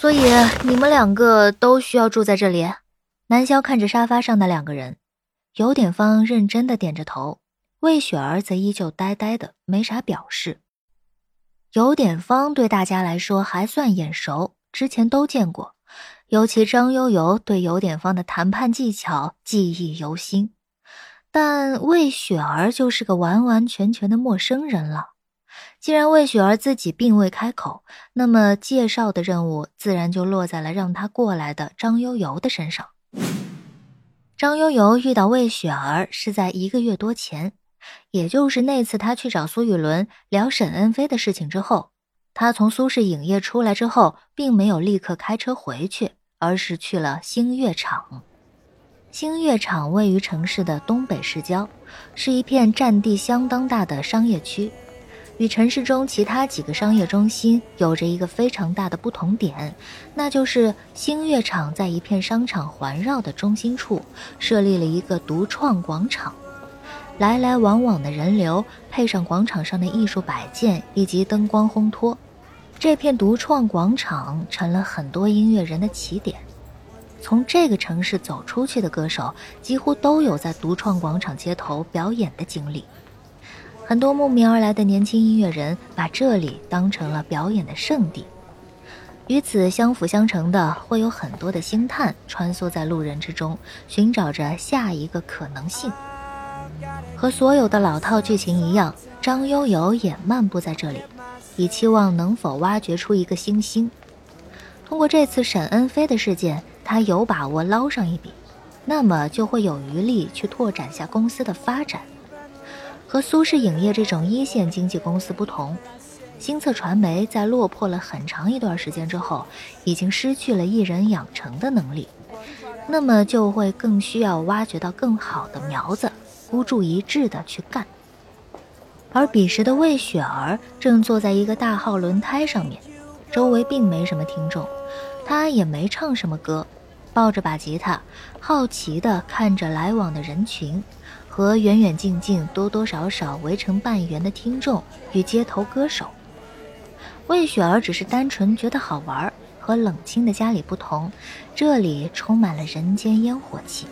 所以你们两个都需要住在这里。南萧看着沙发上的两个人，有点方认真的点着头，魏雪儿则依旧呆呆的，没啥表示。有点方对大家来说还算眼熟，之前都见过，尤其张悠悠对有点方的谈判技巧记忆犹新。但魏雪儿就是个完完全全的陌生人了。既然魏雪儿自己并未开口，那么介绍的任务自然就落在了让她过来的张悠悠的身上。张悠悠遇到魏雪儿是在一个月多前，也就是那次他去找苏雨伦聊沈恩飞的事情之后。他从苏氏影业出来之后，并没有立刻开车回去，而是去了星月场。星月场位于城市的东北市郊，是一片占地相当大的商业区，与城市中其他几个商业中心有着一个非常大的不同点，那就是星月场在一片商场环绕的中心处设立了一个独创广场，来来往往的人流配上广场上的艺术摆件以及灯光烘托，这片独创广场成了很多音乐人的起点。从这个城市走出去的歌手，几乎都有在独创广场街头表演的经历。很多慕名而来的年轻音乐人把这里当成了表演的圣地。与此相辅相成的，会有很多的星探穿梭在路人之中，寻找着下一个可能性。和所有的老套剧情一样，张悠悠也漫步在这里，以期望能否挖掘出一个新星。通过这次沈恩飞的事件。他有把握捞上一笔，那么就会有余力去拓展下公司的发展。和苏氏影业这种一线经纪公司不同，新策传媒在落魄了很长一段时间之后，已经失去了艺人养成的能力，那么就会更需要挖掘到更好的苗子，孤注一掷的去干。而彼时的魏雪儿正坐在一个大号轮胎上面，周围并没什么听众，她也没唱什么歌。抱着把吉他，好奇地看着来往的人群，和远远近近、多多少少围成半圆的听众与街头歌手。魏雪儿只是单纯觉得好玩，和冷清的家里不同，这里充满了人间烟火气。